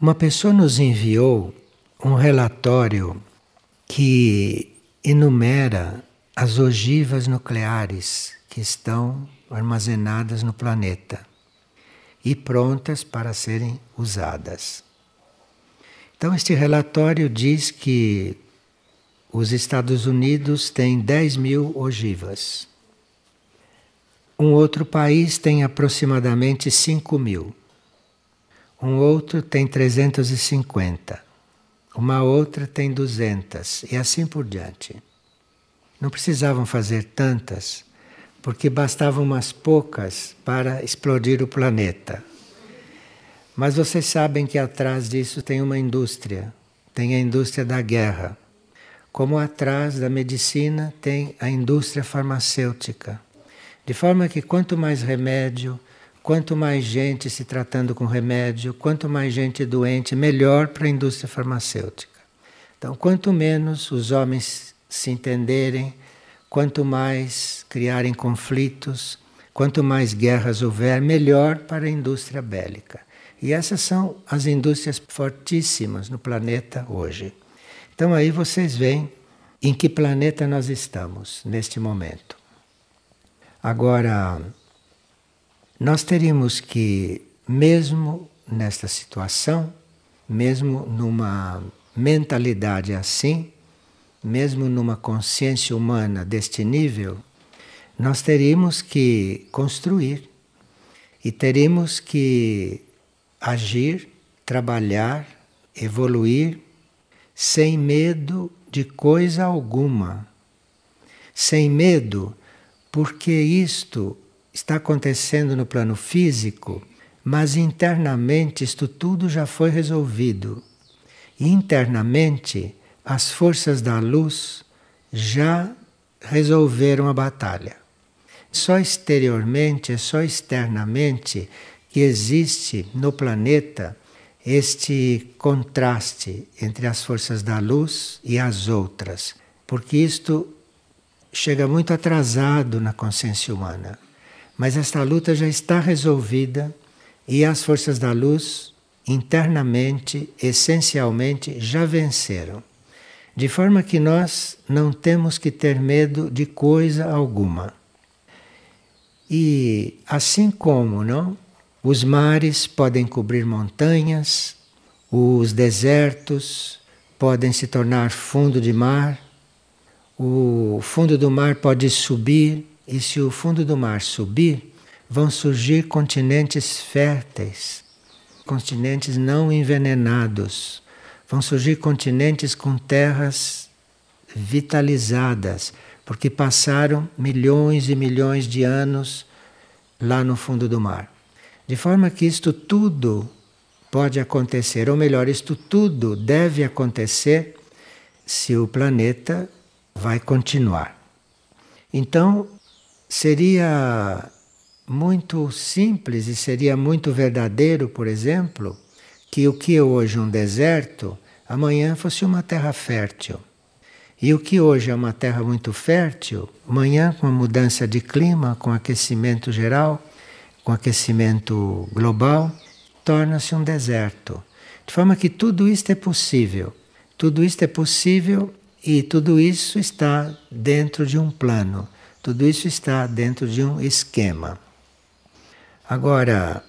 Uma pessoa nos enviou um relatório que enumera as ogivas nucleares que estão armazenadas no planeta e prontas para serem usadas. Então, este relatório diz que os Estados Unidos têm 10 mil ogivas. Um outro país tem aproximadamente 5 mil. Um outro tem 350. Uma outra tem 200. E assim por diante. Não precisavam fazer tantas, porque bastavam umas poucas para explodir o planeta. Mas vocês sabem que atrás disso tem uma indústria, tem a indústria da guerra. Como atrás da medicina tem a indústria farmacêutica. De forma que quanto mais remédio, quanto mais gente se tratando com remédio, quanto mais gente doente, melhor para a indústria farmacêutica. Então, quanto menos os homens se entenderem, quanto mais criarem conflitos, quanto mais guerras houver, melhor para a indústria bélica. E essas são as indústrias fortíssimas no planeta hoje. Então aí vocês veem em que planeta nós estamos neste momento. Agora, nós teríamos que, mesmo nesta situação, mesmo numa mentalidade assim, mesmo numa consciência humana deste nível, nós teríamos que construir e teríamos que agir, trabalhar, evoluir sem medo de coisa alguma. Sem medo, porque isto está acontecendo no plano físico, mas internamente isto tudo já foi resolvido. Internamente, as forças da luz já resolveram a batalha. Só exteriormente, só externamente que existe no planeta este contraste entre as forças da luz e as outras, porque isto chega muito atrasado na consciência humana. Mas esta luta já está resolvida e as forças da luz internamente, essencialmente, já venceram. De forma que nós não temos que ter medo de coisa alguma. E assim como, não? Os mares podem cobrir montanhas, os desertos podem se tornar fundo de mar, o fundo do mar pode subir, e se o fundo do mar subir, vão surgir continentes férteis, continentes não envenenados, vão surgir continentes com terras vitalizadas, porque passaram milhões e milhões de anos lá no fundo do mar. De forma que isto tudo pode acontecer, ou melhor, isto tudo deve acontecer se o planeta vai continuar. Então, seria muito simples e seria muito verdadeiro, por exemplo, que o que é hoje um deserto, amanhã fosse uma terra fértil. E o que hoje é uma terra muito fértil, amanhã, com a mudança de clima, com aquecimento geral, com aquecimento global, torna-se um deserto. De forma que tudo isto é possível. Tudo isto é possível e tudo isso está dentro de um plano. Tudo isso está dentro de um esquema. Agora,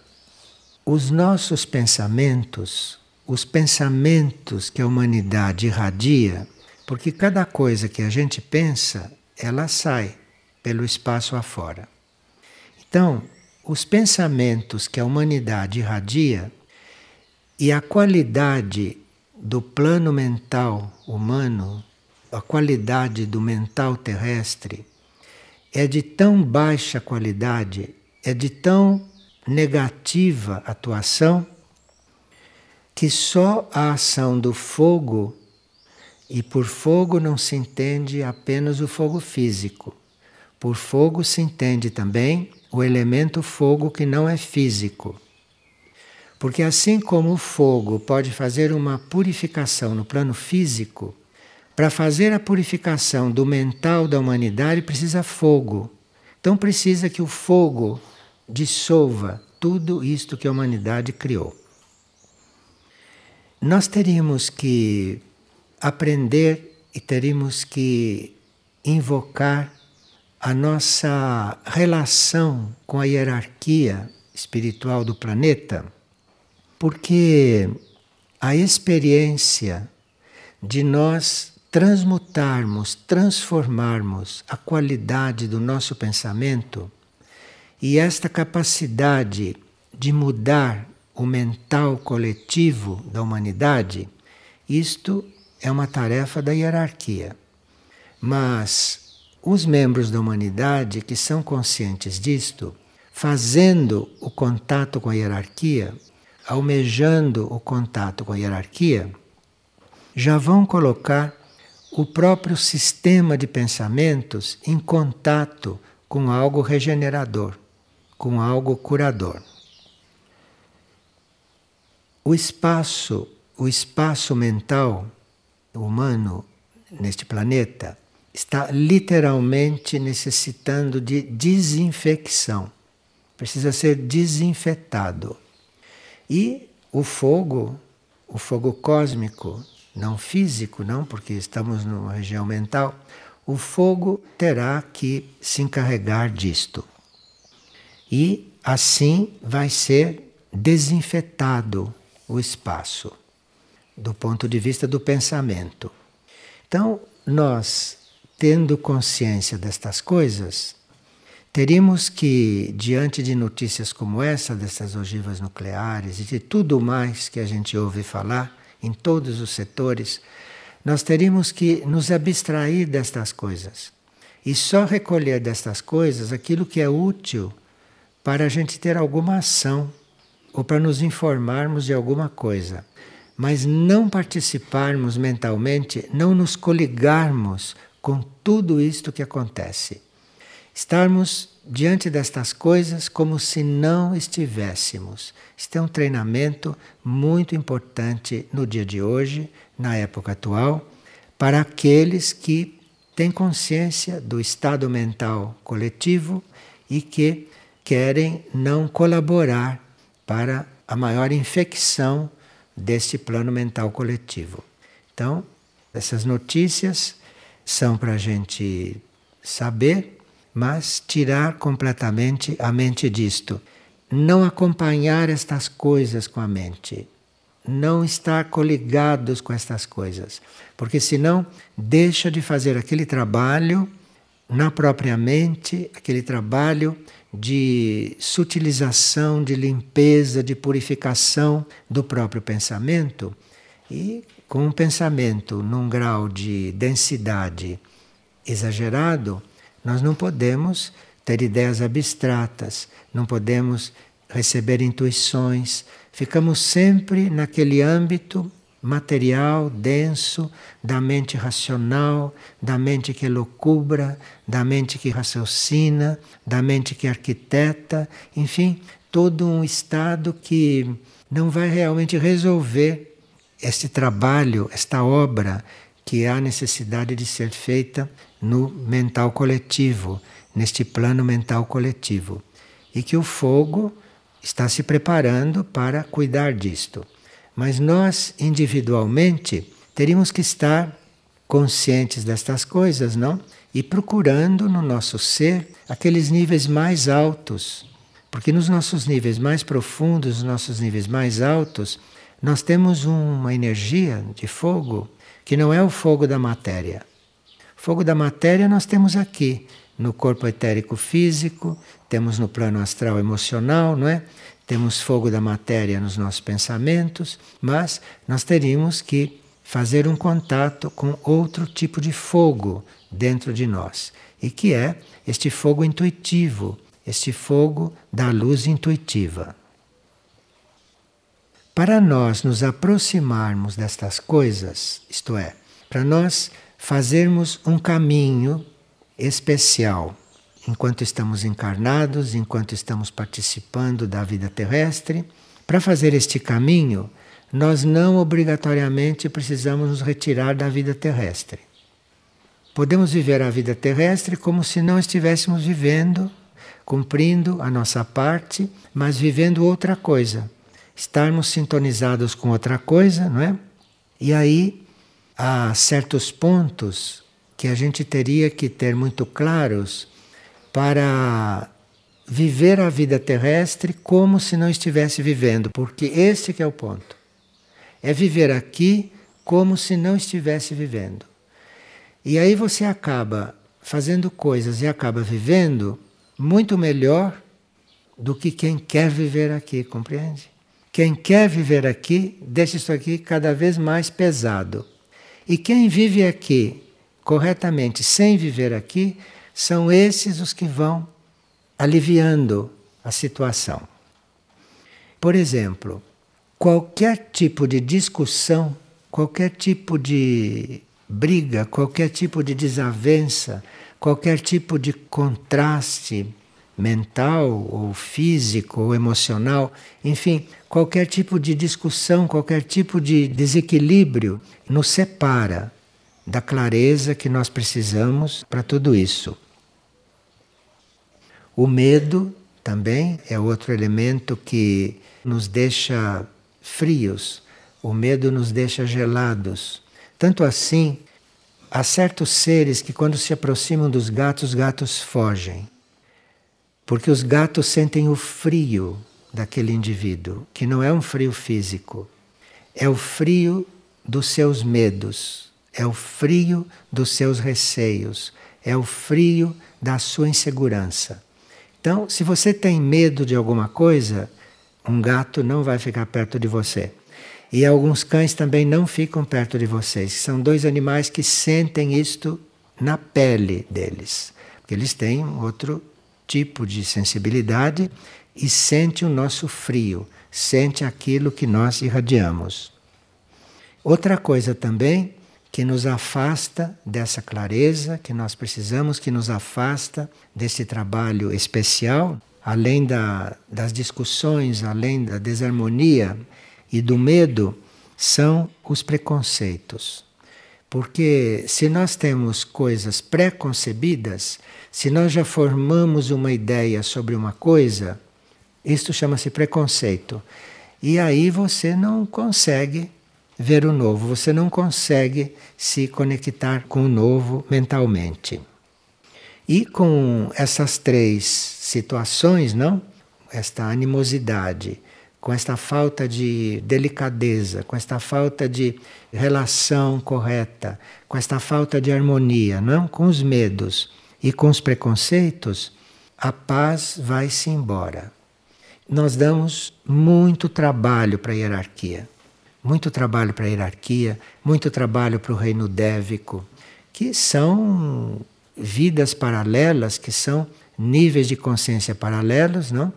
os nossos pensamentos, os pensamentos que a humanidade irradia, porque cada coisa que a gente pensa, ela sai pelo espaço afora. Então, os pensamentos que a humanidade irradia e a qualidade do plano mental humano, a qualidade do mental terrestre, é de tão baixa qualidade, é de tão negativa atuação, que só a ação do fogo, e por fogo não se entende apenas o fogo físico, por fogo se entende também o elemento fogo que não é físico. Porque assim como o fogo pode fazer uma purificação no plano físico, para fazer a purificação do mental da humanidade precisa fogo. Então precisa que o fogo dissolva tudo isto que a humanidade criou. nós teríamos que aprender e teríamos que invocar a nossa relação com a hierarquia espiritual do planeta, porque a experiência de nós transmutarmos, transformarmos a qualidade do nosso pensamento e esta capacidade de mudar o mental coletivo da humanidade, isto é uma tarefa da hierarquia. Mas os membros da humanidade que são conscientes disto, fazendo o contato com a hierarquia, almejando o contato com a hierarquia, já vão colocar o próprio sistema de pensamentos em contato com algo regenerador, com algo curador. O espaço, o espaço mental humano neste planeta está literalmente necessitando de desinfecção. Precisa ser desinfetado. E o fogo, o fogo cósmico, não físico, não, porque estamos numa região mental, o fogo terá que se encarregar disto. E assim vai ser desinfetado o espaço, do ponto de vista do pensamento. Então, nós, tendo consciência destas coisas, teríamos que, diante de notícias como essa, dessas ogivas nucleares e de tudo mais que a gente ouve falar em todos os setores, nós teríamos que nos abstrair destas coisas e só recolher destas coisas aquilo que é útil para a gente ter alguma ação ou para nos informarmos de alguma coisa, mas não participarmos mentalmente, não nos coligarmos com tudo isto que acontece. Estarmos diante destas coisas como se não estivéssemos. Este é um treinamento muito importante no dia de hoje, na época atual, para aqueles que têm consciência do estado mental coletivo e que querem não colaborar para a maior infecção deste plano mental coletivo. Então, essas notícias são para a gente saber, mas tirar completamente a mente disto. Não acompanhar estas coisas com a mente. Não estar coligados com estas coisas. Porque senão deixa de fazer aquele trabalho na própria mente, aquele trabalho de sutilização, de limpeza, de purificação do próprio pensamento e com um pensamento num grau de densidade exagerado, nós não podemos ter ideias abstratas, não podemos receber intuições, ficamos sempre naquele âmbito material, denso, da mente racional, da mente que loucubra, da mente que raciocina, da mente que arquiteta, enfim, todo um estado que não vai realmente resolver este trabalho, esta obra que há necessidade de ser feita no mental coletivo, neste plano mental coletivo. E que o fogo está se preparando para cuidar disto. Mas nós, individualmente, teríamos que estar conscientes destas coisas, não? E procurando no nosso ser aqueles níveis mais altos. Porque nos nossos níveis mais profundos, nos nossos níveis mais altos, nós temos uma energia de fogo que não é o fogo da matéria. Fogo da matéria nós temos aqui, no corpo etérico físico, temos no plano astral emocional, não é? Temos fogo da matéria nos nossos pensamentos, mas nós teríamos que fazer um contato com outro tipo de fogo dentro de nós, e que é este fogo intuitivo, este fogo da luz intuitiva. Para nós nos aproximarmos destas coisas, isto é, para nós fazermos um caminho especial enquanto estamos encarnados, enquanto estamos participando da vida terrestre. Para fazer este caminho, nós não obrigatoriamente precisamos nos retirar da vida terrestre. Podemos viver a vida terrestre como se não estivéssemos vivendo, cumprindo a nossa parte, mas vivendo outra coisa. Estarmos sintonizados com outra coisa, não é? E aí há certos pontos que a gente teria que ter muito claros para viver a vida terrestre como se não estivesse vivendo, porque esse que é o ponto. É viver aqui como se não estivesse vivendo. E aí você acaba fazendo coisas e acaba vivendo muito melhor do que quem quer viver aqui, compreende? Quem quer viver aqui deixa isso aqui cada vez mais pesado. E quem vive aqui corretamente, sem viver aqui, são esses os que vão aliviando a situação. Por exemplo, qualquer tipo de discussão, qualquer tipo de briga, qualquer tipo de desavença, qualquer tipo de contraste mental ou físico ou emocional, enfim, qualquer tipo de discussão, qualquer tipo de desequilíbrio nos separa da clareza que nós precisamos para tudo isso. O medo também é outro elemento que nos deixa frios, o medo nos deixa gelados. Tanto assim, há certos seres que, quando se aproximam dos gatos, os gatos fogem. Porque os gatos sentem o frio daquele indivíduo, que não é um frio físico, é o frio dos seus medos, é o frio dos seus receios, é o frio da sua insegurança. Então, se você tem medo de alguma coisa, um gato não vai ficar perto de você. E alguns cães também não ficam perto de vocês. São dois animais que sentem isto na pele deles. Porque eles têm outro tipo de sensibilidade e sente o nosso frio, sente aquilo que nós irradiamos. Outra coisa também que nos afasta dessa clareza que nós precisamos, que nos afasta desse trabalho especial, além da, das discussões, além da desarmonia e do medo, são os preconceitos. Porque se nós temos coisas pré-concebidas, se nós já formamos uma ideia sobre uma coisa, isto chama-se preconceito. E aí você não consegue ver o novo, você não consegue se conectar com o novo mentalmente. E com essas três situações, não? Esta animosidade, com esta falta de delicadeza, com esta falta de relação correta, com esta falta de harmonia, não? Com os medos e com os preconceitos, a paz vai-se embora. Nós damos muito trabalho para a hierarquia muito trabalho para a hierarquia, muito trabalho para o reino dévico, que são vidas paralelas, que são níveis de consciência paralelos, não?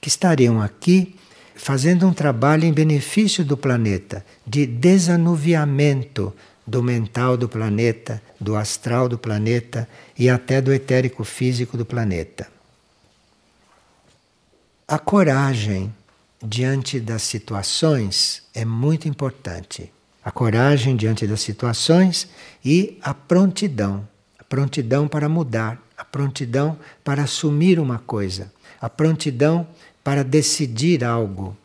Que estariam aqui fazendo um trabalho em benefício do planeta, de desanuviamento do mental do planeta, do astral do planeta e até do etérico físico do planeta. A coragem diante das situações é muito importante. A coragem diante das situações e a prontidão. A prontidão para mudar, a prontidão para assumir uma coisa, a prontidão para decidir algo.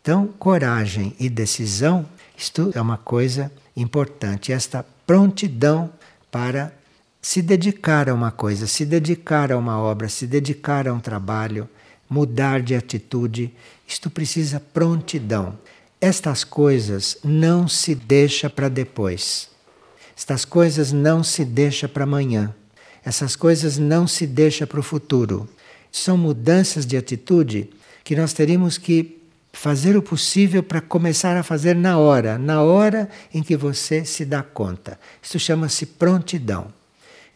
Então, coragem e decisão, isto é uma coisa importante. Esta prontidão para se dedicar a uma coisa, se dedicar a uma obra, se dedicar a um trabalho, mudar de atitude, isto precisa prontidão. Estas coisas não se deixa para depois. Estas coisas não se deixa para amanhã. Essas coisas não se deixa para o futuro. São mudanças de atitude que nós teríamos que fazer o possível para começar a fazer na hora, na hora em que você se dá conta. Isso chama-se prontidão.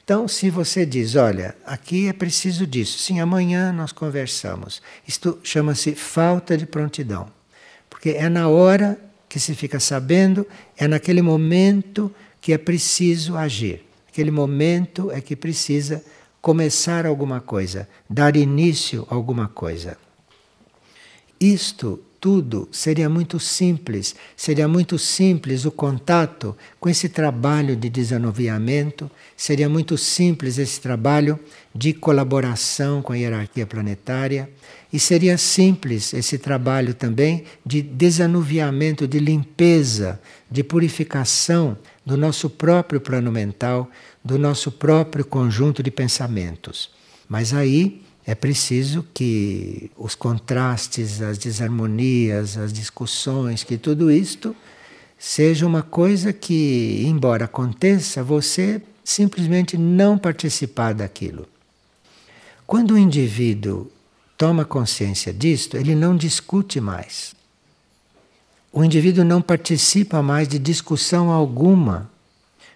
Então, se você diz, olha, aqui é preciso disso, sim, amanhã nós conversamos. Isto chama-se falta de prontidão. Porque é na hora que se fica sabendo, é naquele momento que é preciso agir. Aquele momento é que precisa começar alguma coisa, dar início a alguma coisa. Isto tudo seria muito simples, seria muito simples o contato com esse trabalho de desanuviamento, seria muito simples esse trabalho de colaboração com a hierarquia planetária, e seria simples esse trabalho também de desanuviamento, de limpeza, de purificação do nosso próprio plano mental, do nosso próprio conjunto de pensamentos. Mas aí é preciso que os contrastes, as desarmonias, as discussões, que tudo isto seja uma coisa que, embora aconteça, você simplesmente não participar daquilo. Quando o indivíduo toma consciência disto, ele não discute mais. O indivíduo não participa mais de discussão alguma.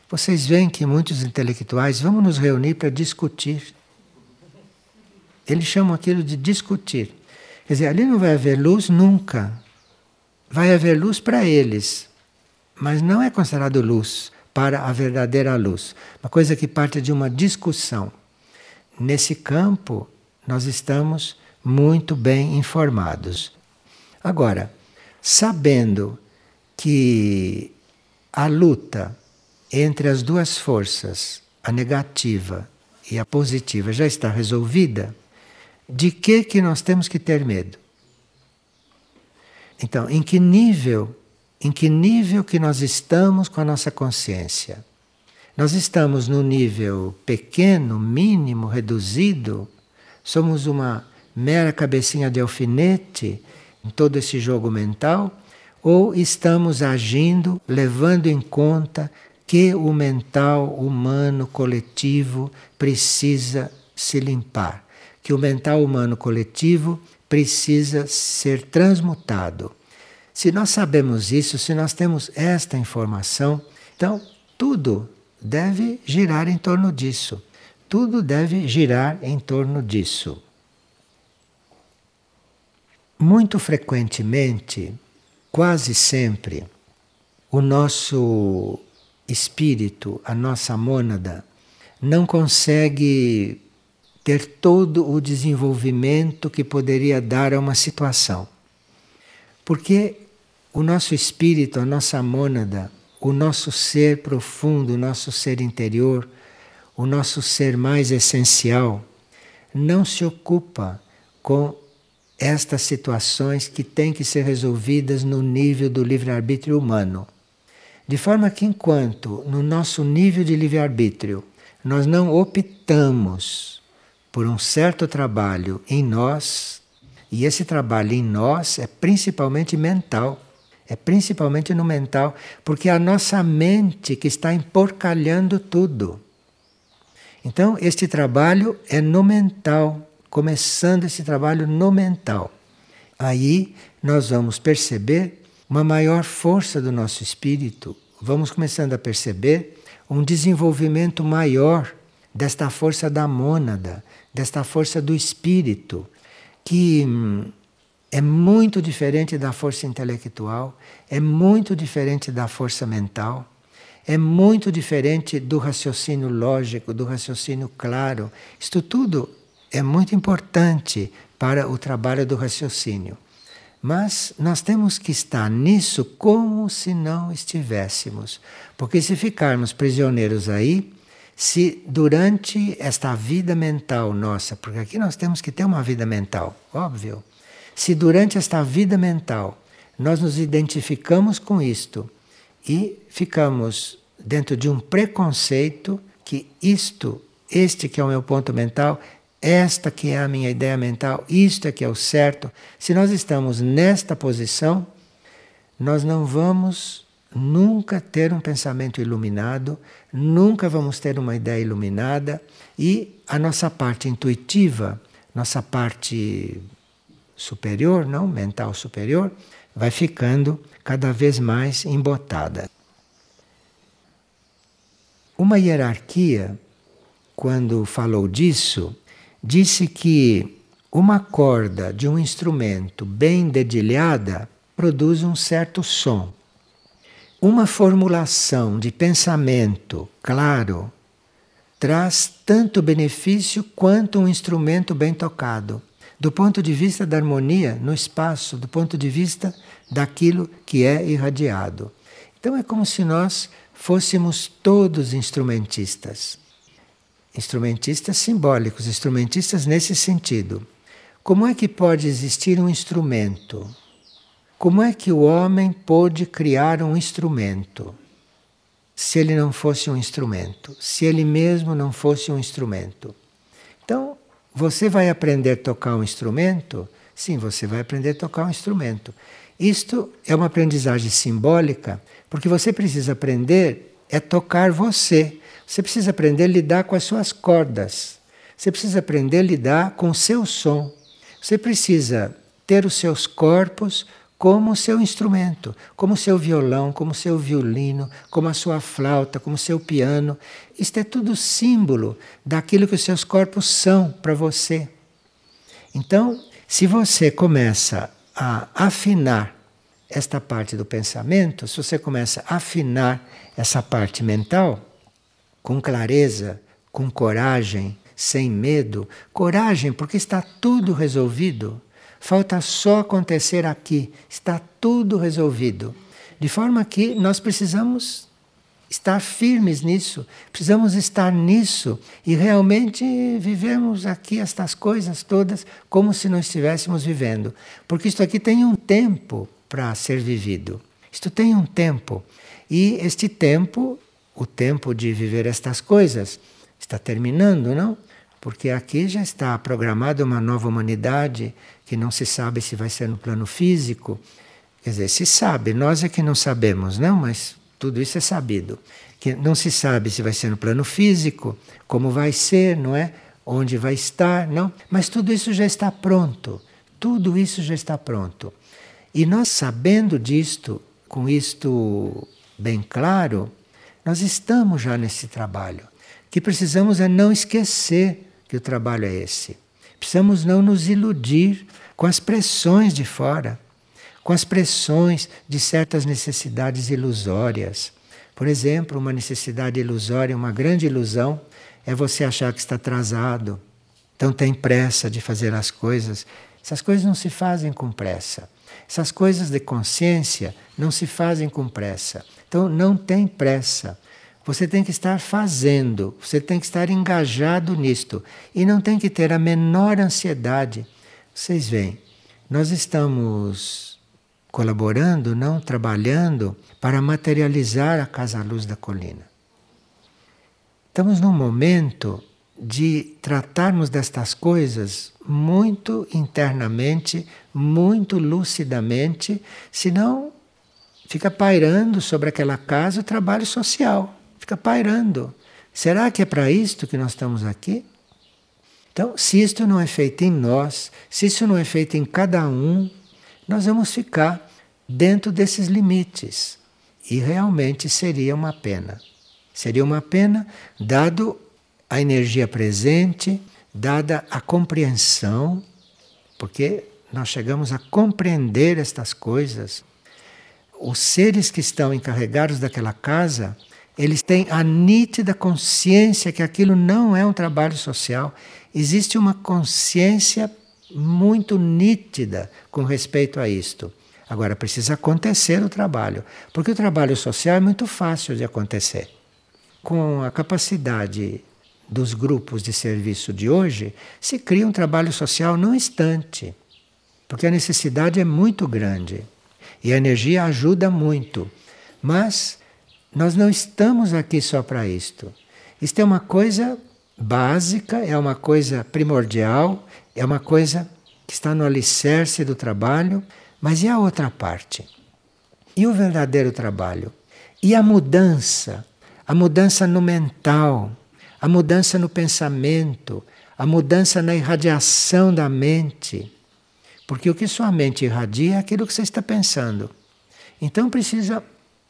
Vocês veem que muitos intelectuais vamos nos reunir para discutir. Eles chamam aquilo de discutir. Quer dizer, ali não vai haver luz nunca. Vai haver luz para eles, mas não é considerado luz para a verdadeira luz. Uma coisa que parte de uma discussão. Nesse campo, nós estamos muito bem informados. Agora, sabendo que a luta entre as duas forças, a negativa e a positiva, já está resolvida, de que que nós temos que ter medo? Então, em que nível, em que nível que nós estamos com a nossa consciência? Nós estamos no nível pequeno, mínimo, reduzido? Somos uma mera cabecinha de alfinete em todo esse jogo mental? Ou estamos agindo, levando em conta que o mental humano coletivo precisa se limpar? Que o mental humano coletivo precisa ser transmutado. Se nós sabemos isso, se nós temos esta informação, então tudo deve girar em torno disso. Tudo deve girar em torno disso. Muito frequentemente, quase sempre, o nosso espírito, a nossa mônada, não consegue ter todo o desenvolvimento que poderia dar a uma situação. Porque o nosso espírito, a nossa mônada, o nosso ser profundo, o nosso ser interior, o nosso ser mais essencial, não se ocupa com estas situações que têm que ser resolvidas no nível do livre-arbítrio humano. De forma que, enquanto no nosso nível de livre-arbítrio nós não optamos por um certo trabalho em nós, e esse trabalho em nós é principalmente mental. É principalmente no mental, porque é a nossa mente que está emporcalhando tudo. Então, este trabalho é no mental, começando esse trabalho no mental. Aí nós vamos perceber uma maior força do nosso espírito, vamos começando a perceber um desenvolvimento maior desta força da mônada, desta força do espírito, que hum, é muito diferente da força intelectual, é muito diferente da força mental, é muito diferente do raciocínio lógico, do raciocínio claro. Isto tudo é muito importante para o trabalho do raciocínio. Mas nós temos que estar nisso como se não estivéssemos. Porque se ficarmos prisioneiros aí, se durante esta vida mental nossa, porque aqui nós temos que ter uma vida mental, óbvio. Se durante esta vida mental nós nos identificamos com isto e ficamos dentro de um preconceito que isto, este que é o meu ponto mental, esta que é a minha ideia mental, isto é que é o certo. Se nós estamos nesta posição, nós não vamos nunca ter um pensamento iluminado, nunca vamos ter uma ideia iluminada e a nossa parte intuitiva, nossa parte superior, não mental superior, vai ficando cada vez mais embotada. Uma hierarquia, quando falou disso, disse que uma corda de um instrumento bem dedilhada produz um certo som. Uma formulação de pensamento claro traz tanto benefício quanto um instrumento bem tocado. do ponto de vista da harmonia no espaço, do ponto de vista daquilo que é irradiado. Então é como se nós fôssemos todos instrumentistas. Instrumentistas simbólicos, instrumentistas nesse sentido. Como é que pode existir um instrumento? Como é que o homem pôde criar um instrumento? Se ele não fosse um instrumento, se ele mesmo não fosse um instrumento. Então, você vai aprender a tocar um instrumento? Sim, você vai aprender a tocar um instrumento. Isto é uma aprendizagem simbólica, porque você precisa aprender a tocar você. Você precisa aprender a lidar com as suas cordas. Você precisa aprender a lidar com o seu som. Você precisa ter os seus corpos como seu instrumento, como seu violão, como seu violino, como a sua flauta, como seu piano. Isto é tudo símbolo daquilo que os seus corpos são para você. Então, se você começa a afinar esta parte do pensamento, se você começa a afinar essa parte mental com clareza, com coragem, sem medo, coragem porque está tudo resolvido. Falta só acontecer aqui, está tudo resolvido. De forma que nós precisamos estar firmes nisso, precisamos estar nisso e realmente vivemos aqui estas coisas todas como se não estivéssemos vivendo. Porque isto aqui tem um tempo para ser vivido. Isto tem um tempo. E este tempo, o tempo de viver estas coisas, está terminando, não? Porque aqui já está programada uma nova humanidade que não se sabe se vai ser no plano físico. Quer dizer, se sabe, nós é que não sabemos, não, mas tudo isso é sabido. Que não se sabe se vai ser no plano físico, como vai ser, não é? Onde vai estar, não? Mas tudo isso já está pronto. Tudo isso já está pronto. E nós sabendo disto, com isto bem claro, nós estamos já nesse trabalho. Que precisamos é não esquecer que o trabalho é esse. Precisamos não nos iludir com as pressões de fora, com as pressões de certas necessidades ilusórias. Por exemplo, uma necessidade ilusória, uma grande ilusão, é você achar que está atrasado, então tem pressa de fazer as coisas. Essas coisas não se fazem com pressa. Essas coisas de consciência não se fazem com pressa. Então não tem pressa. Você tem que estar fazendo, você tem que estar engajado nisto e não tem que ter a menor ansiedade. Vocês veem, nós estamos colaborando, não trabalhando para materializar a Casa Luz da Colina. Estamos num momento de tratarmos destas coisas muito internamente, muito lucidamente, senão fica pairando sobre aquela casa o trabalho social fica pairando. Será que é para isto que nós estamos aqui? Então, se isto não é feito em nós, se isso não é feito em cada um, nós vamos ficar dentro desses limites. E realmente seria uma pena. Seria uma pena, dado a energia presente, dada a compreensão, porque nós chegamos a compreender estas coisas. Os seres que estão encarregados daquela casa eles têm a nítida consciência que aquilo não é um trabalho social. Existe uma consciência muito nítida com respeito a isto. Agora precisa acontecer o trabalho, porque o trabalho social é muito fácil de acontecer. Com a capacidade dos grupos de serviço de hoje, se cria um trabalho social no instante, porque a necessidade é muito grande e a energia ajuda muito. Mas nós não estamos aqui só para isto. Isto é uma coisa básica, é uma coisa primordial, é uma coisa que está no alicerce do trabalho, mas e a outra parte? E o verdadeiro trabalho? E a mudança? A mudança no mental, a mudança no pensamento, a mudança na irradiação da mente. Porque o que sua mente irradia é aquilo que você está pensando. Então precisa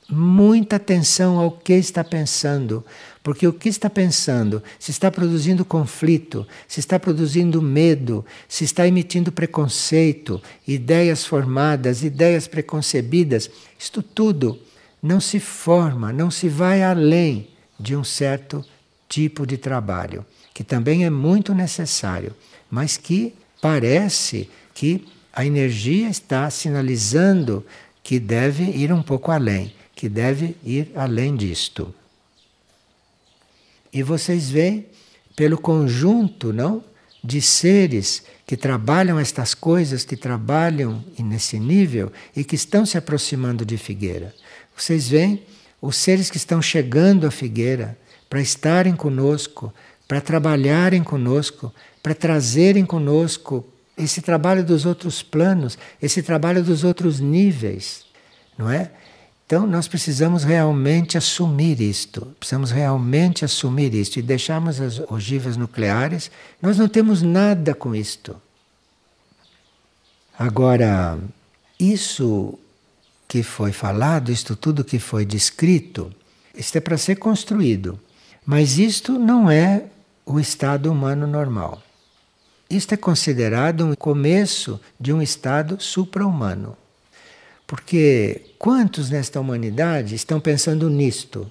muita atenção ao que está pensando, porque o que está pensando, se está produzindo conflito, se está produzindo medo, se está emitindo preconceito, ideias formadas, ideias preconcebidas, isto tudo não se forma, não se vai além de um certo tipo de trabalho, que também é muito necessário, mas que parece que a energia está sinalizando que deve ir um pouco além, que deve ir além disto. E vocês veem pelo conjunto, não, de seres que trabalham estas coisas, que trabalham nesse nível e que estão se aproximando de Figueira. Vocês veem os seres que estão chegando à Figueira para estarem conosco, para trabalharem conosco, para trazerem conosco esse trabalho dos outros planos, esse trabalho dos outros níveis, não é? Então nós precisamos realmente assumir isto, precisamos realmente assumir isto e deixarmos as ogivas nucleares. Nós não temos nada com isto. Agora, isso que foi falado, isto tudo que foi descrito, isto é para ser construído. Mas isto não é o estado humano normal. Isto é considerado um começo de um estado supra-humano. Porque quantos nesta humanidade estão pensando nisto?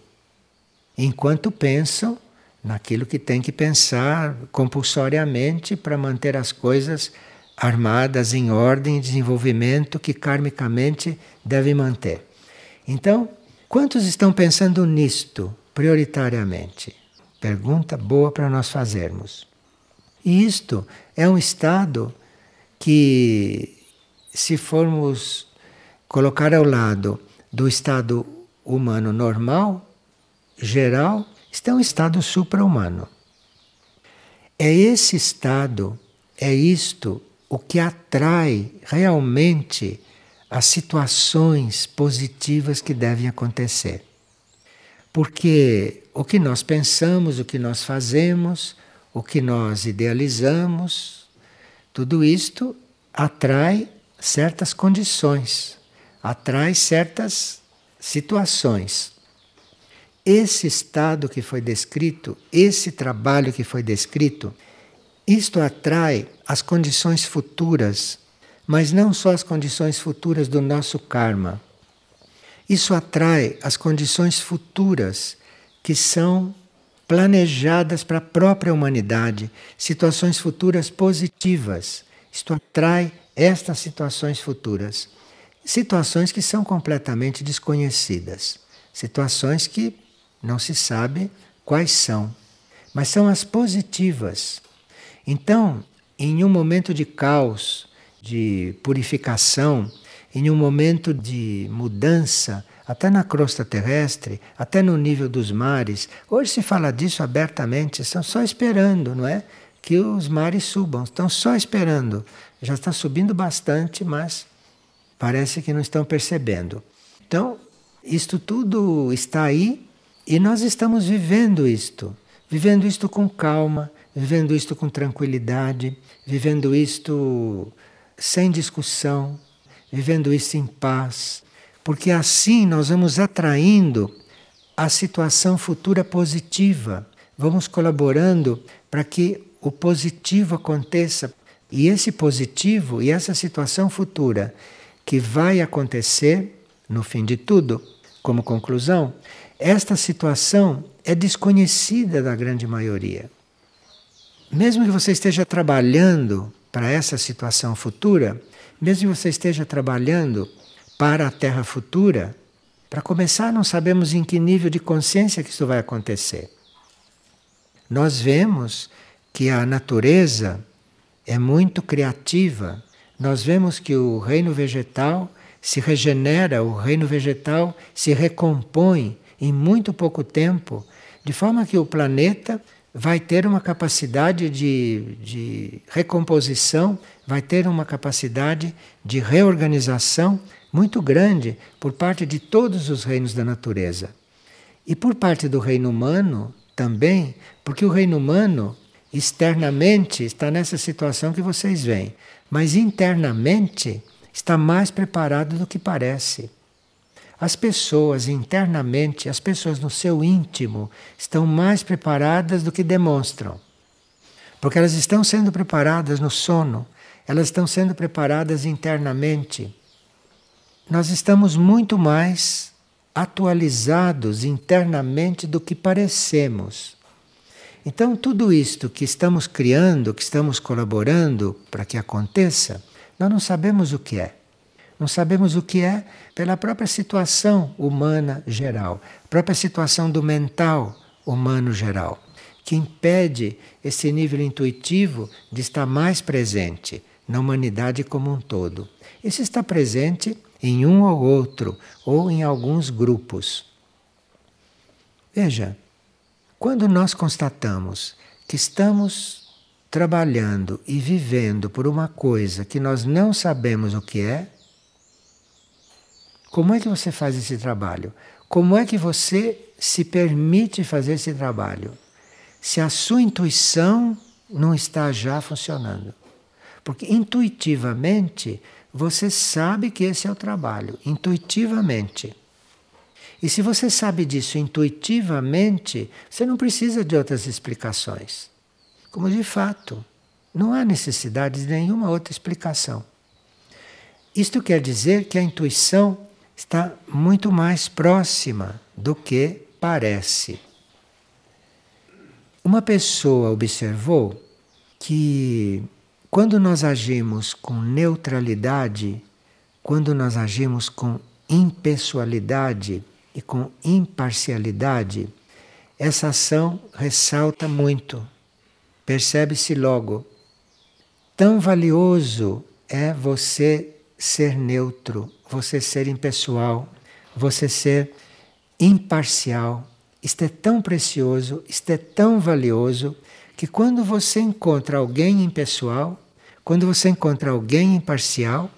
Enquanto pensam naquilo que tem que pensar compulsoriamente para manter as coisas armadas em ordem e desenvolvimento que karmicamente devem manter. Então, quantos estão pensando nisto prioritariamente? Pergunta boa para nós fazermos. E isto é um estado que, se formos colocar ao lado do estado humano normal, geral, está um estado supra-humano. É esse estado, é isto o que atrai realmente as situações positivas que devem acontecer. Porque o que nós pensamos, o que nós fazemos, o que nós idealizamos, tudo isto atrai certas condições atrai certas situações. Esse estado que foi descrito, esse trabalho que foi descrito, isto atrai as condições futuras, mas não só as condições futuras do nosso karma. Isso atrai as condições futuras que são planejadas para a própria humanidade, situações futuras positivas. Isto atrai estas situações futuras situações que são completamente desconhecidas, situações que não se sabe quais são, mas são as positivas. Então, em um momento de caos, de purificação, em um momento de mudança, até na crosta terrestre, até no nível dos mares. Hoje se fala disso abertamente, estão só esperando, não é? Que os mares subam, estão só esperando. Já está subindo bastante, mas Parece que não estão percebendo. Então, isto tudo está aí e nós estamos vivendo isto. Vivendo isto com calma, vivendo isto com tranquilidade, vivendo isto sem discussão, vivendo isto em paz. Porque assim nós vamos atraindo a situação futura positiva. Vamos colaborando para que o positivo aconteça. E esse positivo e essa situação futura que vai acontecer no fim de tudo, como conclusão, esta situação é desconhecida da grande maioria. Mesmo que você esteja trabalhando para essa situação futura, mesmo que você esteja trabalhando para a Terra futura, para começar, não sabemos em que nível de consciência que isso vai acontecer. Nós vemos que a natureza é muito criativa nós vemos que o reino vegetal se regenera, o reino vegetal se recompõe em muito pouco tempo, de forma que o planeta vai ter uma capacidade de, de recomposição, vai ter uma capacidade de reorganização muito grande por parte de todos os reinos da natureza. E por parte do reino humano também, porque o reino humano externamente está nessa situação que vocês veem mas internamente está mais preparado do que parece. As pessoas internamente, as pessoas no seu íntimo, estão mais preparadas do que demonstram. Porque elas estão sendo preparadas no sono, elas estão sendo preparadas internamente. Nós estamos muito mais atualizados internamente do que parecemos. Então, tudo isto que estamos criando, que estamos colaborando para que aconteça, nós não sabemos o que é. Não sabemos o que é pela própria situação humana geral, própria situação do mental humano geral, que impede esse nível intuitivo de estar mais presente na humanidade como um todo. Isso está presente em um ou outro, ou em alguns grupos. Veja, quando nós constatamos que estamos trabalhando e vivendo por uma coisa que nós não sabemos o que é, como é que você faz esse trabalho? Como é que você se permite fazer esse trabalho? Se a sua intuição não está já funcionando. Porque intuitivamente você sabe que esse é o trabalho, intuitivamente. E se você sabe disso intuitivamente, você não precisa de outras explicações. Como de fato, não há necessidade de nenhuma outra explicação. Isto quer dizer que a intuição está muito mais próxima do que parece. Uma pessoa observou que quando nós agimos com neutralidade, quando nós agimos com impessoalidade e com imparcialidade, essa ação ressalta muito. Percebe-se logo. Tão valioso é você ser neutro, você ser impessoal, você ser imparcial. Isto é tão precioso, isto é tão valioso, que quando você encontra alguém impessoal, quando você encontra alguém imparcial,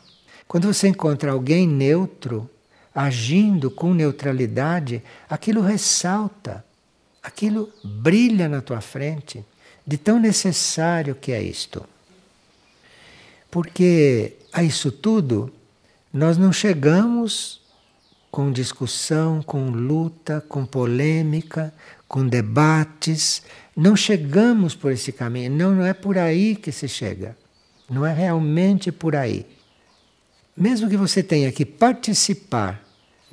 quando você encontra alguém neutro, agindo com neutralidade, aquilo ressalta, aquilo brilha na tua frente, de tão necessário que é isto. Porque a isso tudo nós não chegamos com discussão, com luta, com polêmica, com debates, não chegamos por esse caminho, não, não é por aí que se chega. Não é realmente por aí. Mesmo que você tenha que participar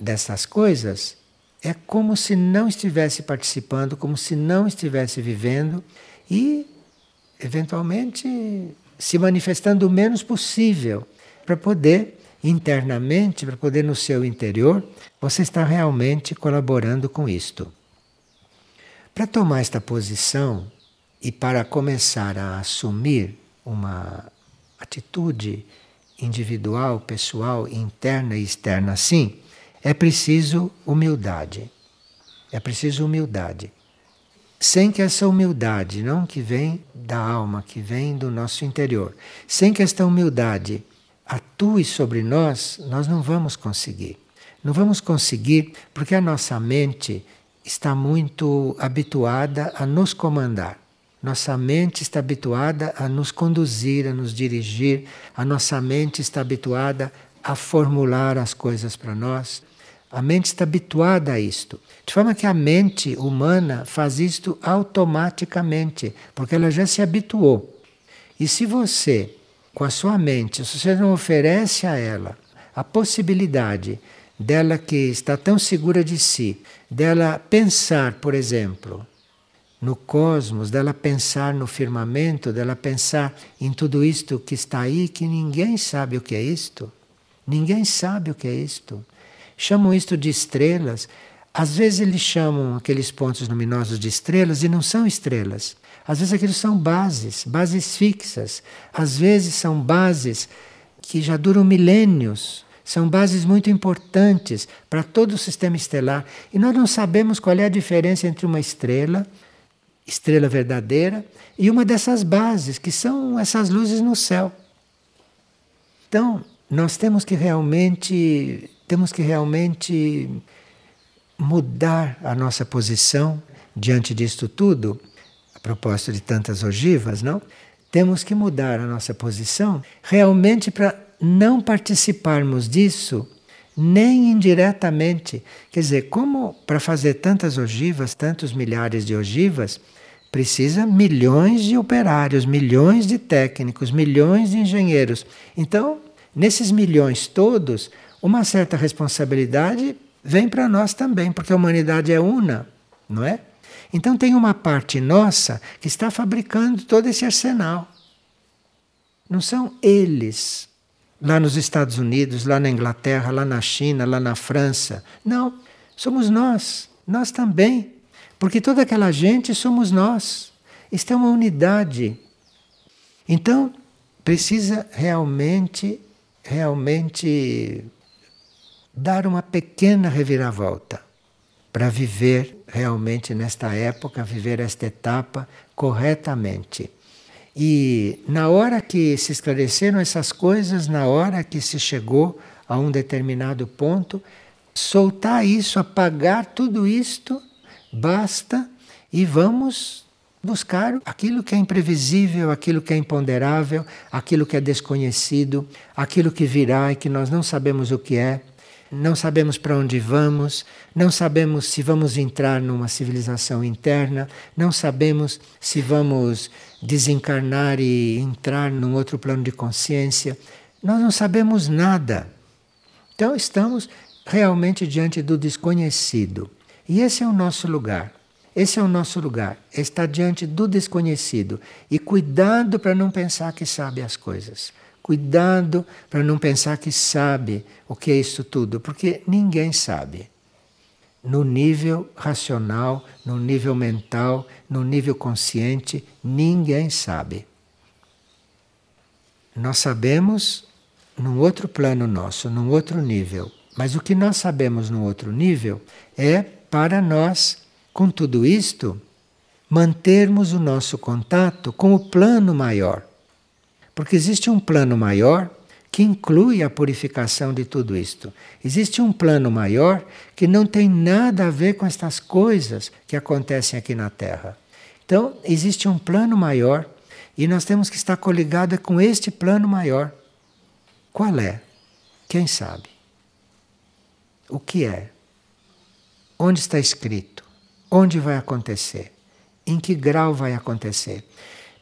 dessas coisas, é como se não estivesse participando, como se não estivesse vivendo e, eventualmente, se manifestando o menos possível, para poder internamente, para poder no seu interior, você está realmente colaborando com isto. Para tomar esta posição e para começar a assumir uma atitude individual, pessoal, interna e externa assim, é preciso humildade. É preciso humildade sem que essa humildade, não que vem da alma, que vem do nosso interior, sem que esta humildade atue sobre nós, nós não vamos conseguir. Não vamos conseguir porque a nossa mente está muito habituada a nos comandar. Nossa mente está habituada a nos conduzir, a nos dirigir, a nossa mente está habituada a formular as coisas para nós. A mente está habituada a isto. De forma que a mente humana faz isto automaticamente, porque ela já se habituou. E se você, com a sua mente, se você não oferece a ela a possibilidade dela que está tão segura de si, dela pensar, por exemplo, no cosmos, dela pensar no firmamento, dela pensar em tudo isto que está aí, que ninguém sabe o que é isto. Ninguém sabe o que é isto chamam isto de estrelas. Às vezes eles chamam aqueles pontos luminosos de estrelas e não são estrelas. Às vezes aqueles são bases, bases fixas. Às vezes são bases que já duram milênios. São bases muito importantes para todo o sistema estelar. E nós não sabemos qual é a diferença entre uma estrela, estrela verdadeira, e uma dessas bases, que são essas luzes no céu. Então, nós temos que realmente temos que realmente mudar a nossa posição diante disto tudo, a propósito de tantas ogivas, não? Temos que mudar a nossa posição realmente para não participarmos disso nem indiretamente. Quer dizer, como para fazer tantas ogivas, tantos milhares de ogivas, precisa milhões de operários, milhões de técnicos, milhões de engenheiros. Então, nesses milhões todos, uma certa responsabilidade vem para nós também, porque a humanidade é una, não é? Então tem uma parte nossa que está fabricando todo esse arsenal. Não são eles lá nos Estados Unidos, lá na Inglaterra, lá na China, lá na França. Não, somos nós, nós também. Porque toda aquela gente somos nós. Isto é uma unidade. Então, precisa realmente, realmente dar uma pequena reviravolta para viver realmente nesta época, viver esta etapa corretamente. E na hora que se esclareceram essas coisas, na hora que se chegou a um determinado ponto, soltar isso, apagar tudo isto, basta e vamos buscar aquilo que é imprevisível, aquilo que é imponderável, aquilo que é desconhecido, aquilo que virá e que nós não sabemos o que é não sabemos para onde vamos, não sabemos se vamos entrar numa civilização interna, não sabemos se vamos desencarnar e entrar num outro plano de consciência. Nós não sabemos nada. Então estamos realmente diante do desconhecido. E esse é o nosso lugar. Esse é o nosso lugar, estar diante do desconhecido e cuidado para não pensar que sabe as coisas. Cuidado para não pensar que sabe o que é isso tudo, porque ninguém sabe. No nível racional, no nível mental, no nível consciente, ninguém sabe. Nós sabemos num outro plano nosso, num outro nível. Mas o que nós sabemos num outro nível é para nós, com tudo isto, mantermos o nosso contato com o plano maior. Porque existe um plano maior que inclui a purificação de tudo isto. Existe um plano maior que não tem nada a ver com estas coisas que acontecem aqui na Terra. Então, existe um plano maior e nós temos que estar coligados com este plano maior. Qual é? Quem sabe? O que é? Onde está escrito? Onde vai acontecer? Em que grau vai acontecer?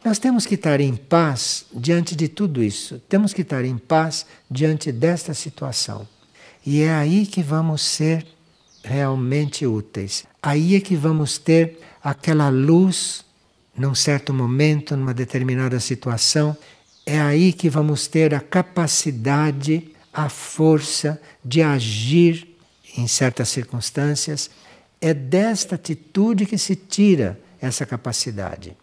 Nós temos que estar em paz diante de tudo isso. Temos que estar em paz diante desta situação. E é aí que vamos ser realmente úteis. Aí é que vamos ter aquela luz num certo momento, numa determinada situação. É aí que vamos ter a capacidade, a força de agir em certas circunstâncias. É desta atitude que se tira essa capacidade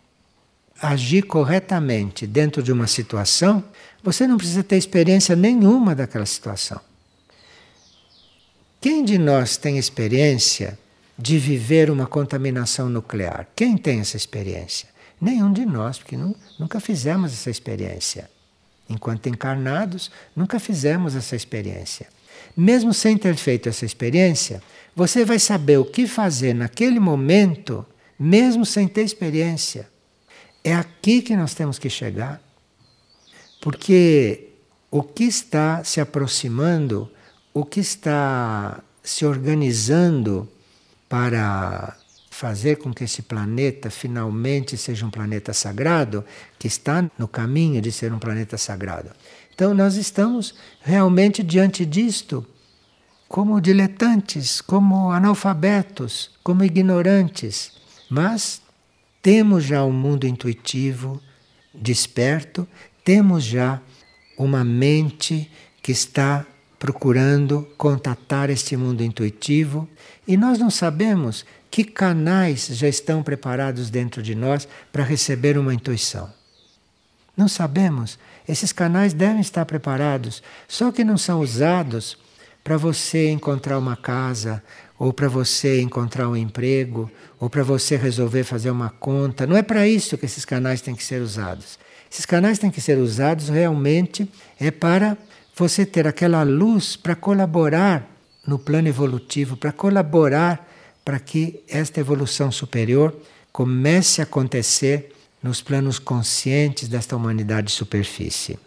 agir corretamente dentro de uma situação, você não precisa ter experiência nenhuma daquela situação. Quem de nós tem experiência de viver uma contaminação nuclear? Quem tem essa experiência? Nenhum de nós, porque nunca fizemos essa experiência. Enquanto encarnados, nunca fizemos essa experiência. Mesmo sem ter feito essa experiência, você vai saber o que fazer naquele momento, mesmo sem ter experiência. É aqui que nós temos que chegar, porque o que está se aproximando, o que está se organizando para fazer com que esse planeta finalmente seja um planeta sagrado, que está no caminho de ser um planeta sagrado. Então nós estamos realmente diante disto como diletantes, como analfabetos, como ignorantes, mas temos já um mundo intuitivo desperto, temos já uma mente que está procurando contatar este mundo intuitivo e nós não sabemos que canais já estão preparados dentro de nós para receber uma intuição. Não sabemos. Esses canais devem estar preparados, só que não são usados para você encontrar uma casa, ou para você encontrar um emprego, ou para você resolver fazer uma conta. Não é para isso que esses canais têm que ser usados. Esses canais têm que ser usados realmente é para você ter aquela luz para colaborar no plano evolutivo, para colaborar para que esta evolução superior comece a acontecer nos planos conscientes desta humanidade de superfície.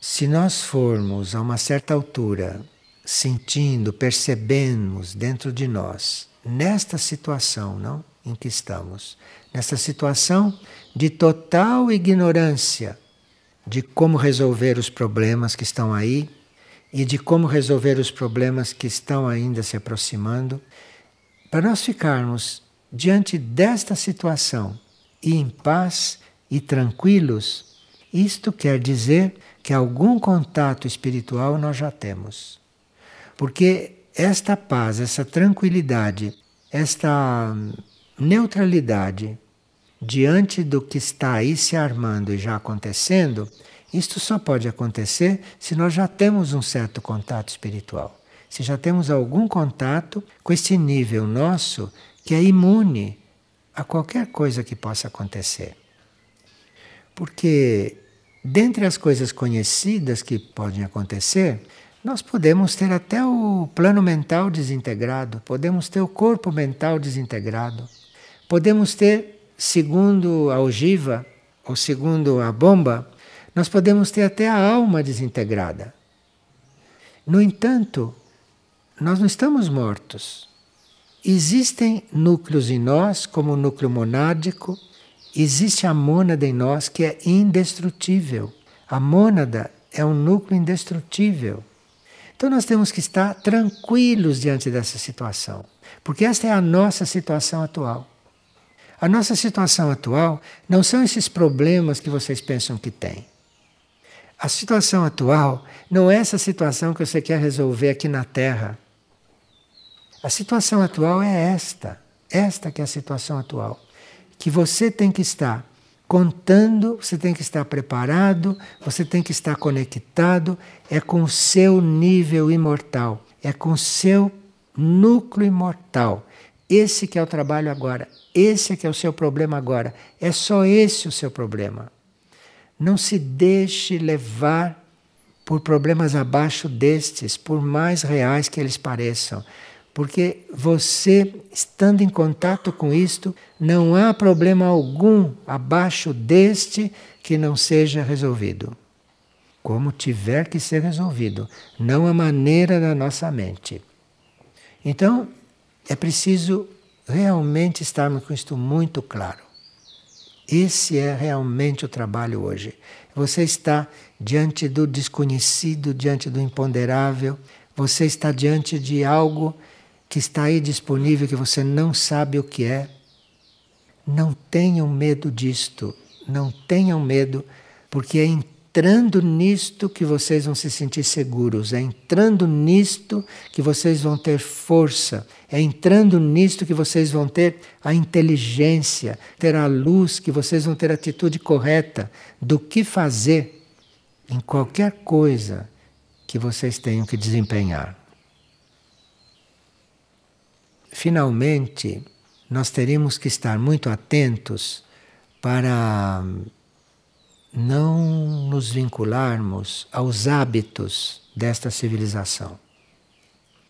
Se nós formos a uma certa altura sentindo, percebemos dentro de nós, nesta situação, não, em que estamos, nesta situação de total ignorância de como resolver os problemas que estão aí e de como resolver os problemas que estão ainda se aproximando, para nós ficarmos diante desta situação e em paz e tranquilos, isto quer dizer que algum contato espiritual nós já temos. Porque esta paz, essa tranquilidade, esta neutralidade diante do que está aí se armando e já acontecendo, isto só pode acontecer se nós já temos um certo contato espiritual. Se já temos algum contato com este nível nosso que é imune a qualquer coisa que possa acontecer. Porque, dentre as coisas conhecidas que podem acontecer, nós podemos ter até o plano mental desintegrado, podemos ter o corpo mental desintegrado, podemos ter, segundo a ogiva, ou segundo a bomba, nós podemos ter até a alma desintegrada. No entanto, nós não estamos mortos. Existem núcleos em nós, como o núcleo monádico, existe a mônada em nós que é indestrutível. A mônada é um núcleo indestrutível. Então nós temos que estar tranquilos diante dessa situação, porque esta é a nossa situação atual. A nossa situação atual não são esses problemas que vocês pensam que têm. A situação atual não é essa situação que você quer resolver aqui na Terra. A situação atual é esta. Esta que é a situação atual. Que você tem que estar contando, você tem que estar preparado, você tem que estar conectado, é com o seu nível imortal, é com o seu núcleo imortal. Esse que é o trabalho agora, esse que é o seu problema agora, é só esse o seu problema. Não se deixe levar por problemas abaixo destes, por mais reais que eles pareçam. Porque você, estando em contato com isto, não há problema algum abaixo deste que não seja resolvido. Como tiver que ser resolvido, não a maneira da nossa mente. Então, é preciso realmente estarmos com isto muito claro. Esse é realmente o trabalho hoje. Você está diante do desconhecido, diante do imponderável, você está diante de algo que está aí disponível que você não sabe o que é. Não tenham medo disto, não tenham medo, porque é entrando nisto que vocês vão se sentir seguros, é entrando nisto que vocês vão ter força, é entrando nisto que vocês vão ter a inteligência, ter a luz, que vocês vão ter a atitude correta do que fazer em qualquer coisa que vocês tenham que desempenhar. Finalmente, nós teríamos que estar muito atentos para não nos vincularmos aos hábitos desta civilização.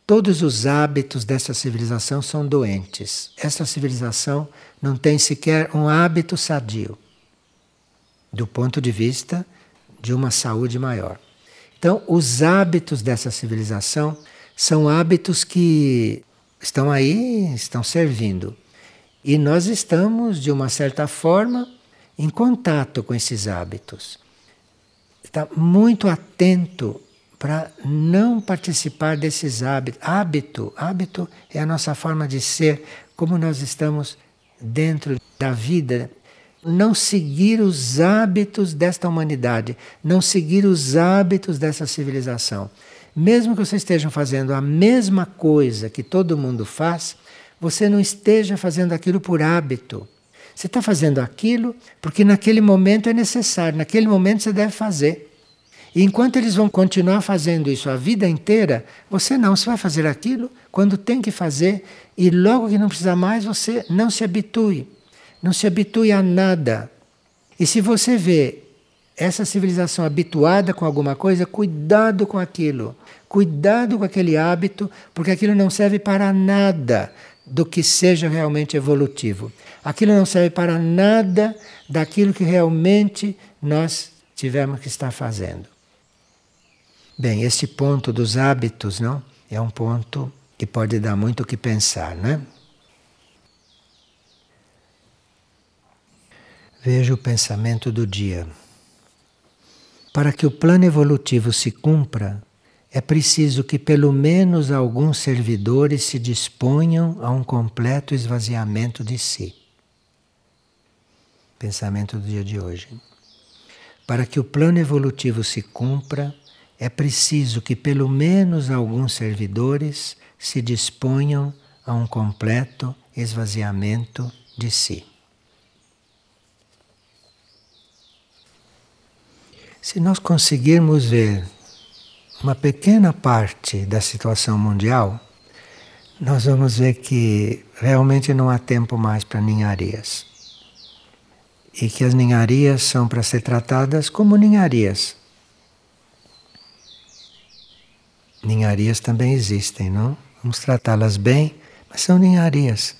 Todos os hábitos dessa civilização são doentes. Essa civilização não tem sequer um hábito sadio, do ponto de vista de uma saúde maior. Então, os hábitos dessa civilização são hábitos que estão aí, estão servindo. E nós estamos, de uma certa forma, em contato com esses hábitos. Está muito atento para não participar desses hábitos. Hábito, hábito é a nossa forma de ser, como nós estamos dentro da vida. Não seguir os hábitos desta humanidade, não seguir os hábitos dessa civilização. Mesmo que você esteja fazendo a mesma coisa que todo mundo faz, você não esteja fazendo aquilo por hábito. Você está fazendo aquilo porque naquele momento é necessário, naquele momento você deve fazer. E enquanto eles vão continuar fazendo isso a vida inteira, você não, você vai fazer aquilo quando tem que fazer e logo que não precisa mais, você não se habitue. Não se habitue a nada. E se você vê essa civilização habituada com alguma coisa, cuidado com aquilo. Cuidado com aquele hábito, porque aquilo não serve para nada do que seja realmente evolutivo. Aquilo não serve para nada daquilo que realmente nós tivemos que estar fazendo. Bem, este ponto dos hábitos, não, é um ponto que pode dar muito o que pensar, né? Veja o pensamento do dia. Para que o plano evolutivo se cumpra, é preciso que pelo menos alguns servidores se disponham a um completo esvaziamento de si. Pensamento do dia de hoje. Para que o plano evolutivo se cumpra, é preciso que pelo menos alguns servidores se disponham a um completo esvaziamento de si. Se nós conseguirmos ver uma pequena parte da situação mundial, nós vamos ver que realmente não há tempo mais para ninharias. E que as ninharias são para ser tratadas como ninharias. Ninharias também existem, não? Vamos tratá-las bem, mas são ninharias.